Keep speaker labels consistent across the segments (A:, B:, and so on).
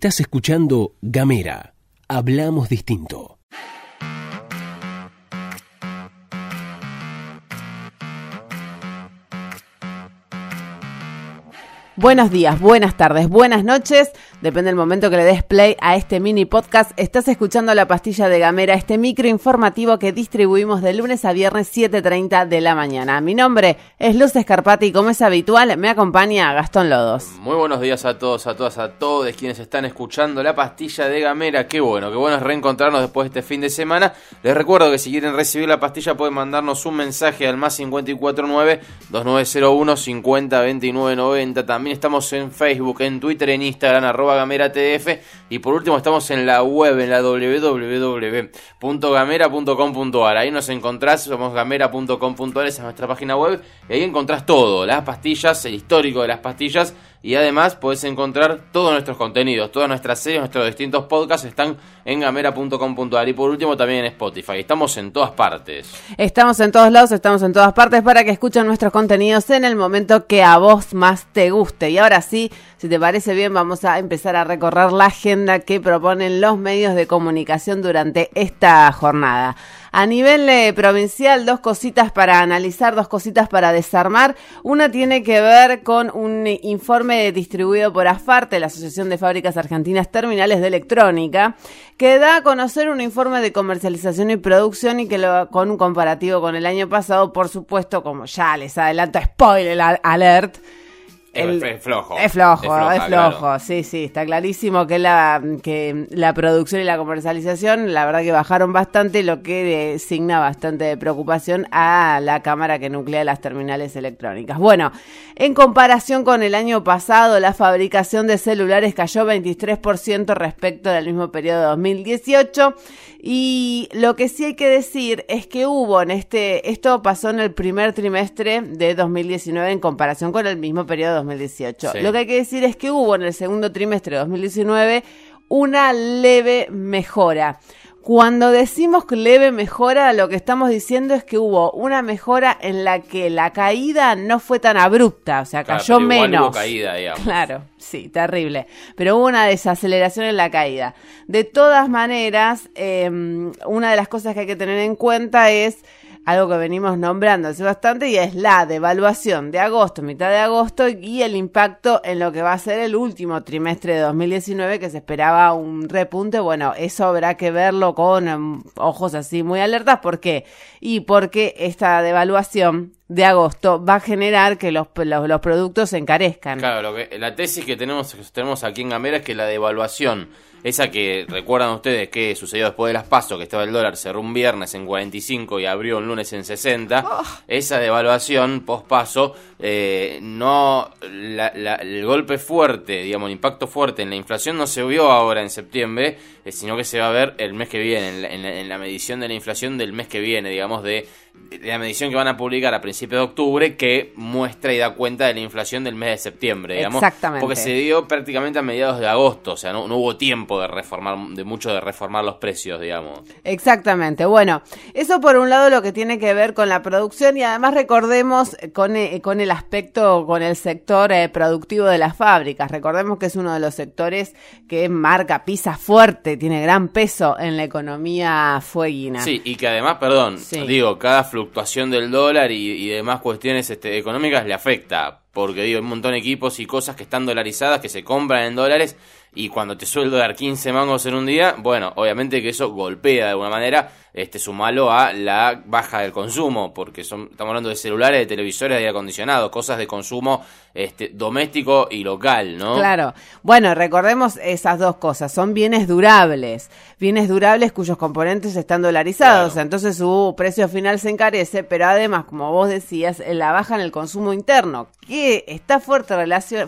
A: Estás escuchando Gamera. Hablamos distinto.
B: Buenos días, buenas tardes, buenas noches. Depende del momento que le des play a este mini podcast. Estás escuchando La Pastilla de Gamera, este micro informativo que distribuimos de lunes a viernes 7.30 de la mañana. Mi nombre es Luz Escarpati y como es habitual me acompaña Gastón Lodos.
C: Muy buenos días a todos, a todas, a todos quienes están escuchando La Pastilla de Gamera. Qué bueno, qué bueno es reencontrarnos después de este fin de semana. Les recuerdo que si quieren recibir la pastilla pueden mandarnos un mensaje al más 549 2901 502990. También estamos en Facebook, en Twitter, en Instagram, arroba Gamera TDF. Y por último, estamos en la web, en la www.gamera.com.ar. Ahí nos encontrás, somos gamera.com.ar, esa es nuestra página web. Y ahí encontrás todo: las pastillas, el histórico de las pastillas y además podés encontrar todos nuestros contenidos, todas nuestras series, nuestros distintos podcasts están en gamera.com.ar y por último también en Spotify. Estamos en todas partes.
B: Estamos en todos lados, estamos en todas partes para que escuchen nuestros contenidos en el momento que a vos más te guste. Y ahora sí, si te parece bien, vamos a empezar a recorrer la agenda que proponen los medios de comunicación durante esta jornada. A nivel eh, provincial, dos cositas para analizar, dos cositas para desarmar. Una tiene que ver con un informe distribuido por AFARTE, la Asociación de Fábricas Argentinas Terminales de Electrónica, que da a conocer un informe de comercialización y producción y que lo, con un comparativo con el año pasado, por supuesto, como ya les adelanto, spoiler alert,
C: es flojo.
B: Es flojo, es, flojo. Sí, sí, está clarísimo que la, que la producción y la comercialización, la verdad que bajaron bastante, lo que designa bastante de preocupación a la cámara que nuclea las terminales electrónicas. Bueno, en comparación con el año pasado, la fabricación de celulares cayó 23% respecto del mismo periodo de 2018 y lo que sí hay que decir es que hubo en este, esto pasó en el primer trimestre de 2019 en comparación con el mismo periodo de 2018. Lo que hay que decir es que hubo en el segundo trimestre de 2019 una leve mejora. Cuando decimos leve mejora, lo que estamos diciendo es que hubo una mejora en la que la caída no fue tan abrupta, o sea, cayó menos. Hubo
C: caída, digamos.
B: Claro, sí, terrible. Pero hubo una desaceleración en la caída. De todas maneras, em, una de las cosas que hay que tener en cuenta es algo que venimos nombrando hace bastante y es la devaluación de agosto, mitad de agosto y el impacto en lo que va a ser el último trimestre de 2019 que se esperaba un repunte. Bueno, eso habrá que verlo con em, ojos así muy alertas. ¿Por qué? Y porque esta devaluación de agosto va a generar que los, los, productos se encarezcan.
C: Claro, lo que, la tesis que tenemos, que tenemos aquí en Gamera es que la devaluación esa que recuerdan ustedes que sucedió después de las pasos, que estaba el dólar, cerró un viernes en 45 y abrió un lunes en 60. Esa devaluación post paso, eh, no, el golpe fuerte, digamos, el impacto fuerte en la inflación no se vio ahora en septiembre, sino que se va a ver el mes que viene, en la, medición de la inflación del mes que viene, digamos, de la medición que van a publicar a principios de octubre que muestra y da cuenta de la inflación del mes de septiembre, digamos.
B: Exactamente.
C: Porque se dio prácticamente a mediados de agosto, o sea, no, hubo tiempo de reformar, de mucho de reformar los precios, digamos.
B: Exactamente. Bueno, eso por un lado lo que tiene que ver con la producción y además recordemos con, eh, con el aspecto, con el sector eh, productivo de las fábricas. Recordemos que es uno de los sectores que marca, pisa fuerte, tiene gran peso en la economía fueguina.
C: Sí, y que además, perdón, digo, cada fluctuación del dólar y, demás cuestiones este, económicas le afecta. Porque digo, hay un montón de equipos y cosas que están dolarizadas, que se compran en dólares, y cuando te sueldo dar 15 mangos en un día, bueno, obviamente que eso golpea de alguna manera este, sumalo a la baja del consumo, porque son, estamos hablando de celulares, de televisores, de aire acondicionado, cosas de consumo este, doméstico y local, ¿no?
B: Claro. Bueno, recordemos esas dos cosas. Son bienes durables. Bienes durables cuyos componentes están dolarizados. Entonces su precio final se encarece, pero además, como vos decías, la baja en el consumo interno, que está fuerte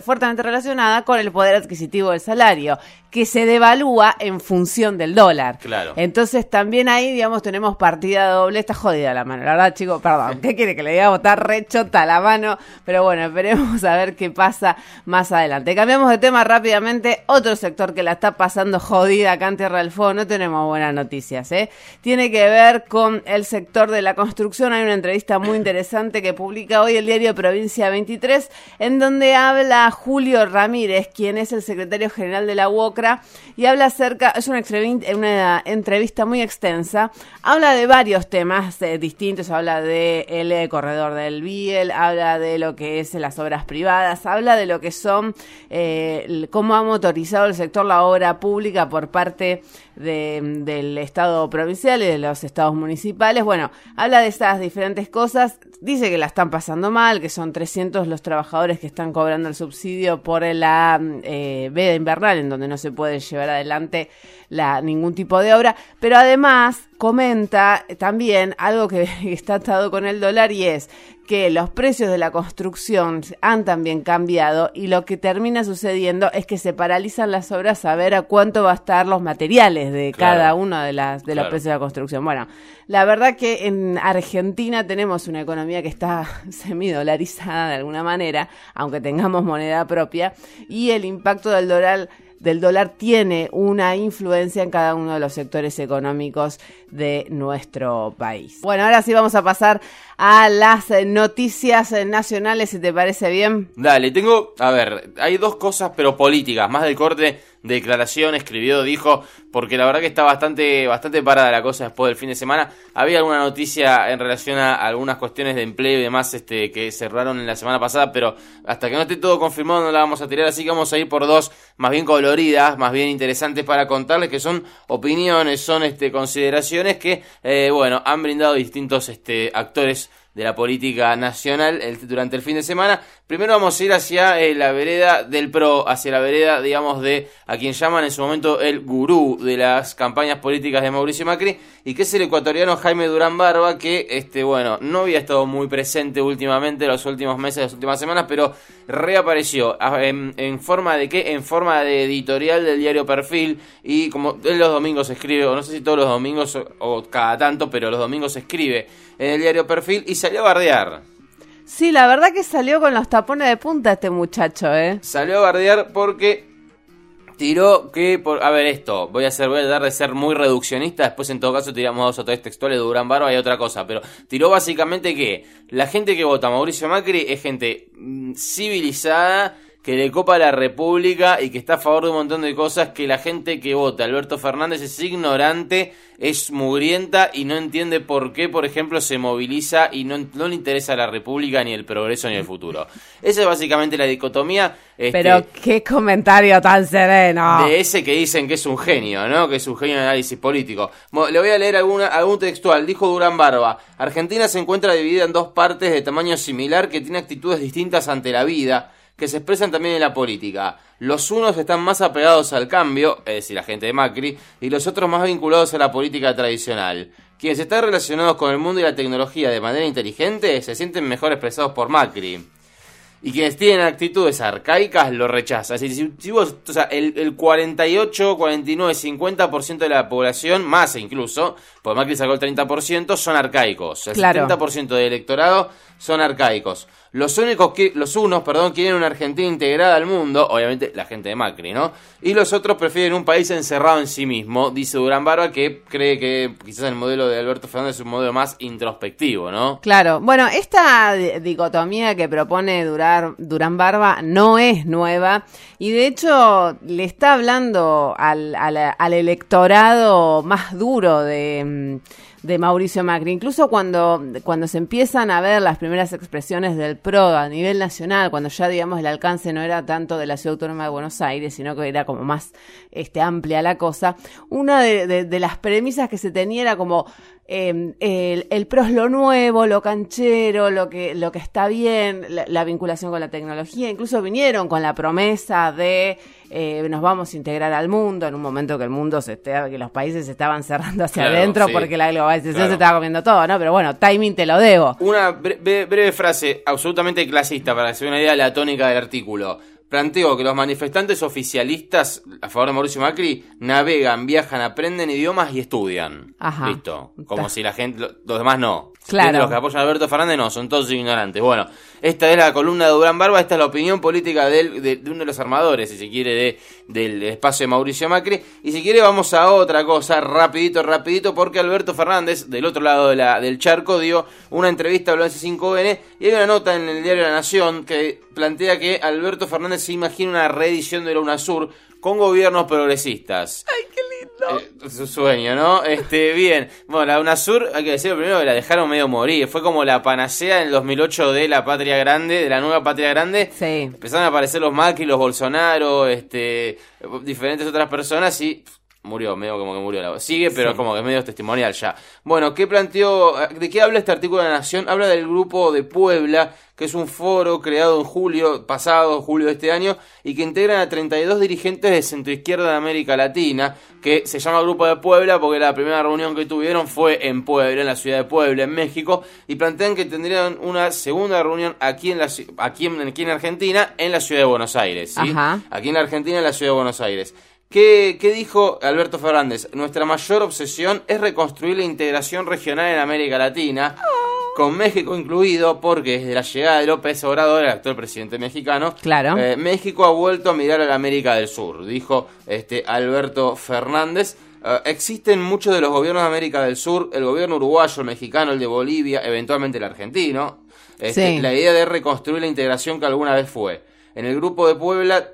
B: fuertemente relacionada con el poder adquisitivo del salario, que se devalúa en función del dólar.
C: Claro.
B: Entonces también ahí, digamos, tenemos partida doble. Está jodida la mano, la verdad, chicos, perdón. ¿Qué quiere que le diga? Está rechota la mano. Pero bueno, esperemos a ver qué pasa más adelante. Cambiamos de tema rápidamente. Otro sector que la está pasando jodida acá en Tierra del Fuego. No tenemos buenas noticias, ¿eh? Tiene que ver con el sector de la construcción. Hay una entrevista muy interesante que publica hoy el diario Provincia 23, en donde habla Julio Ramírez, quien es el secretario general de la UOCRA Y habla acerca, es una, una entrevista muy extensa, habla de varios temas eh, distintos, habla de eh, corredor del Biel, habla de lo que es las obras privadas, habla de lo que son, eh, cómo ha motorizado el sector la obra pública por parte del Estado provincial y de los estados municipales. Bueno, habla de estas diferentes cosas, dice que la están pasando mal, que son 300 los trabajadores que están cobrando el subsidio por la eh, veda invernal, en donde no se puede llevar adelante la, ningún tipo de obra, pero además comenta también algo que está atado con el dólar y es que los precios de la construcción han también cambiado y lo que termina sucediendo es que se paralizan las obras a ver a cuánto va a estar los materiales de cada uno de, las, de los precios de la construcción. Bueno, la verdad que en Argentina tenemos una economía que está semidolarizada de alguna manera, aunque tengamos moneda propia, y el impacto del dólar del dólar tiene una influencia en cada uno de los sectores económicos de nuestro país. Bueno, ahora sí vamos a pasar a las noticias nacionales, si te parece bien.
C: Dale, tengo, a ver, hay dos cosas, pero políticas, más del corte declaración, escribió, dijo, porque la verdad que está bastante, bastante parada la cosa después del fin de semana. Había alguna noticia en relación a algunas cuestiones de empleo y demás este, que cerraron en la semana pasada, pero hasta que no esté todo confirmado no la vamos a tirar, así que vamos a ir por dos más bien coloridas, más bien interesantes para contarles, que son opiniones, son este, consideraciones que, eh, bueno, han brindado distintos este, actores de la política nacional durante el fin de semana. Primero vamos a ir hacia eh, la vereda del PRO, hacia la vereda, digamos, de a quien llaman en su momento el gurú de las campañas políticas de Mauricio Macri, y que es el ecuatoriano Jaime Durán Barba, que, este, bueno, no había estado muy presente últimamente, los últimos meses, las últimas semanas, pero reapareció. ¿En, en forma de qué? En forma de editorial del diario Perfil, y como él los domingos escribe, o no sé si todos los domingos o, o cada tanto, pero los domingos escribe en el diario Perfil y salió a bardear.
B: Sí, la verdad que salió con los tapones de punta este muchacho, ¿eh?
C: Salió a bardear porque tiró que por a ver esto voy a hacer voy a dar de ser muy reduccionista después en todo caso tiramos dos o tres textuales de Durán Barba y otra cosa pero tiró básicamente que la gente que vota a Mauricio Macri es gente mm, civilizada que le copa la República y que está a favor de un montón de cosas que la gente que vota Alberto Fernández es ignorante, es mugrienta y no entiende por qué, por ejemplo, se moviliza y no, no le interesa la República ni el progreso ni el futuro. Esa es básicamente la dicotomía.
B: Este, Pero qué comentario tan sereno.
C: De ese que dicen que es un genio, ¿no? Que es un genio de análisis político. Le voy a leer alguna, algún textual. Dijo Durán Barba, Argentina se encuentra dividida en dos partes de tamaño similar que tiene actitudes distintas ante la vida que se expresan también en la política. Los unos están más apegados al cambio, es decir, la gente de Macri, y los otros más vinculados a la política tradicional. Quienes están relacionados con el mundo y la tecnología de manera inteligente se sienten mejor expresados por Macri. Y quienes tienen actitudes arcaicas lo rechazan. si, vos, o sea, el, el 48, 49, 50% de la población, más incluso, porque Macri sacó el 30%, son arcaicos. El 70% del electorado son arcaicos. Los únicos que, los unos, perdón, quieren una Argentina integrada al mundo, obviamente la gente de Macri, ¿no? Y los otros prefieren un país encerrado en sí mismo, dice Durán Barba, que cree que quizás el modelo de Alberto Fernández es un modelo más introspectivo, ¿no?
B: Claro, bueno, esta dicotomía que propone Durán Barba no es nueva y de hecho le está hablando al, al electorado más duro de de Mauricio Macri. Incluso cuando, cuando se empiezan a ver las primeras expresiones del PRO a nivel nacional, cuando ya digamos el alcance no era tanto de la Ciudad Autónoma de Buenos Aires, sino que era como más este, amplia la cosa, una de, de las premisas que se tenía era como Em, el, el, PRO es lo nuevo, lo canchero, lo que, lo que está bien, la, vinculación con la tecnología. Incluso vinieron con la promesa de eh, nos vamos a integrar al mundo en un momento que el mundo se esté, que los países se estaban cerrando hacia adentro porque la globalización se estaba comiendo todo, ¿no? Pero bueno, timing te lo debo.
C: Una breve frase absolutamente clasista para hacer una idea de la tónica del artículo planteo que los manifestantes oficialistas a favor de Mauricio Macri navegan, viajan, aprenden idiomas y estudian. Ajá. Listo. Como si la gente, los demás no. Claro. Los que apoyan a Alberto Fernández no, son todos ignorantes. Bueno, esta es la columna de Durán Barba, esta es la opinión política de, de, uno de los armadores, si se quiere, de, del espacio de Mauricio Macri. Y si quiere vamos a otra cosa, rapidito, rapidito, porque Alberto Fernández, del otro lado de la, del charco, dio una entrevista a s 5N y hay una nota en el diario La Nación que plantea que Alberto Fernández se imagina una reedición de la UNASUR con gobiernos progresistas.
B: ¡Ay, qué lindo!
C: Eh, su sueño, ¿no? Este, bien. Bueno, la UNASUR, hay que decirlo primero que la dejaron medio morir. Fue como la panacea en el 2008 de la Patria Grande, de la nueva Patria Grande.
B: Sí.
C: Empezaron a aparecer los Macri, los Bolsonaro, este, diferentes otras personas y murió, medio como que murió la Sigue, pero como que es medio testimonial ya. Bueno, ¿qué planteó? ¿De qué habla este artículo de la Nación? Habla del grupo de Puebla, que es un foro creado en julio pasado, julio de este año, y que integran a 32 dirigentes de centroizquierda de América Latina, que se llama Grupo de Puebla porque la primera reunión que tuvieron fue en Puebla, en la ciudad de Puebla, en México, y plantean que tendrían una segunda reunión aquí en, la, aquí en, aquí en Argentina, en la ciudad de Buenos Aires. ¿sí? Aquí en la Argentina, en la ciudad de Buenos Aires. ¿Qué, dijo Alberto Fernández? Nuestra mayor obsesión es reconstruir la integración regional en América Latina, con México incluido, porque desde la llegada de López Obrador, el actual presidente mexicano,
B: claro.
C: Eh, México ha vuelto a mirar a la América del Sur, dijo este Alberto Fernández. Eh, existen muchos de los gobiernos de América del Sur, el gobierno uruguayo, el mexicano, el de Bolivia, eventualmente el argentino. Este, la idea de reconstruir la integración que alguna vez fue. En el grupo de Puebla,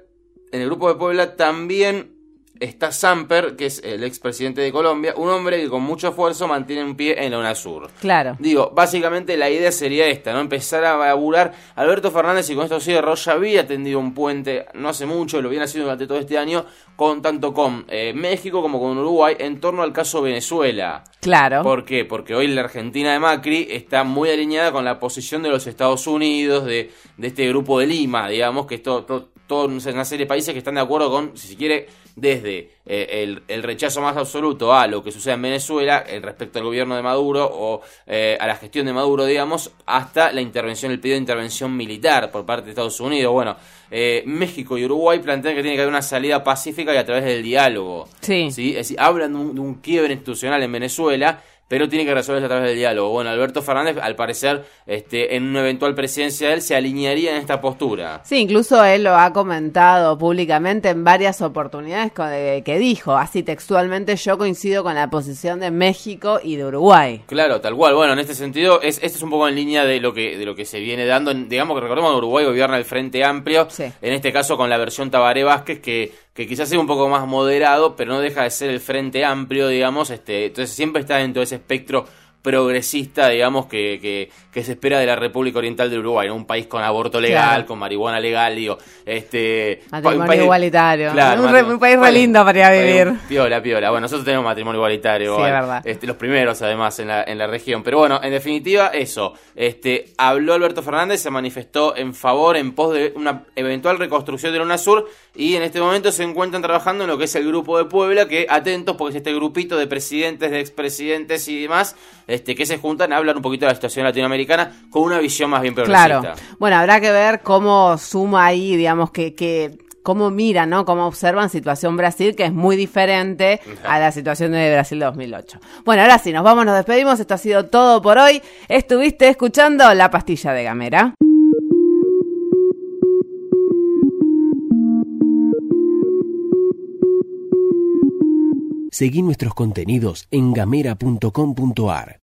C: en el grupo de Puebla también está Samper, que es el expresidente de Colombia, un hombre que con mucho esfuerzo mantiene un pie en la UNASUR.
B: Claro.
C: Digo, básicamente la idea sería esta, ¿no? Empezar a laburar. Alberto Fernández, y con esto sigue Rocha, había tendido un puente no hace mucho, lo viene haciendo durante todo este año, con tanto con eh, México como con Uruguay, en torno al caso Venezuela.
B: Claro.
C: ¿Por qué? Porque hoy la Argentina de Macri está muy alineada con la posición de los Estados Unidos, de, de este grupo de Lima, digamos, que es todo toda una serie de países que están de acuerdo con, si se quiere, desde eh, el, rechazo más absoluto a lo que sucede en Venezuela en respecto al gobierno de Maduro o eh, a la gestión de Maduro, digamos, hasta la intervención, el pedido de intervención militar por parte de Estados Unidos. Bueno, eh, México y Uruguay plantean que tiene que haber una salida pacífica y a través del diálogo.
B: Sí.
C: ¿sí? Es decir, hablan de un, de un quiebre institucional en Venezuela pero tiene que resolverse a través del diálogo. Bueno, Alberto Fernández, al parecer, este, en una eventual presidencia de él, se alinearía en esta postura.
B: Sí, incluso él lo ha comentado públicamente en varias oportunidades que dijo, así textualmente, yo coincido con la posición de México y de Uruguay.
C: Claro, tal cual. Bueno, en este sentido, es, este es un poco en línea de lo que, de lo que se viene dando. Digamos que recordemos que Uruguay gobierna el Frente Amplio, en este caso con la versión Tabaré Vázquez, que que quizás sea un poco más moderado, pero no deja de ser el frente amplio, digamos, este, entonces siempre está dentro de ese espectro progresista, digamos, que, que, que, se espera de la República Oriental de Uruguay, un país con aborto legal, con marihuana legal, digo, este...
B: Matrimonio un país, igualitario. un, país re lindo para vivir.
C: Piola, piola. Bueno, nosotros tenemos matrimonio igualitario.
B: Sí, verdad.
C: Este, los primeros, además, en la, en la región. Pero bueno, en definitiva, eso. Este, habló Alberto Fernández, se manifestó en favor, en pos de una eventual reconstrucción de la UNASUR, y en este momento se encuentran trabajando en lo que es el Grupo de Puebla, que atentos, porque es este grupito de presidentes, de expresidentes y demás, este, que se juntan a hablar un poquito de la situación latinoamericana con una visión más bien progresista.
B: Claro. Bueno, habrá que ver cómo suma ahí, digamos, que, que cómo miran, ¿no? Cómo observan situación Brasil, que es muy diferente a la situación de Brasil 2008. Bueno, ahora sí, nos vamos, nos despedimos. Esto ha sido todo por hoy. Estuviste escuchando La Pastilla de Gamera.
A: Seguí nuestros contenidos en gamera.com.ar.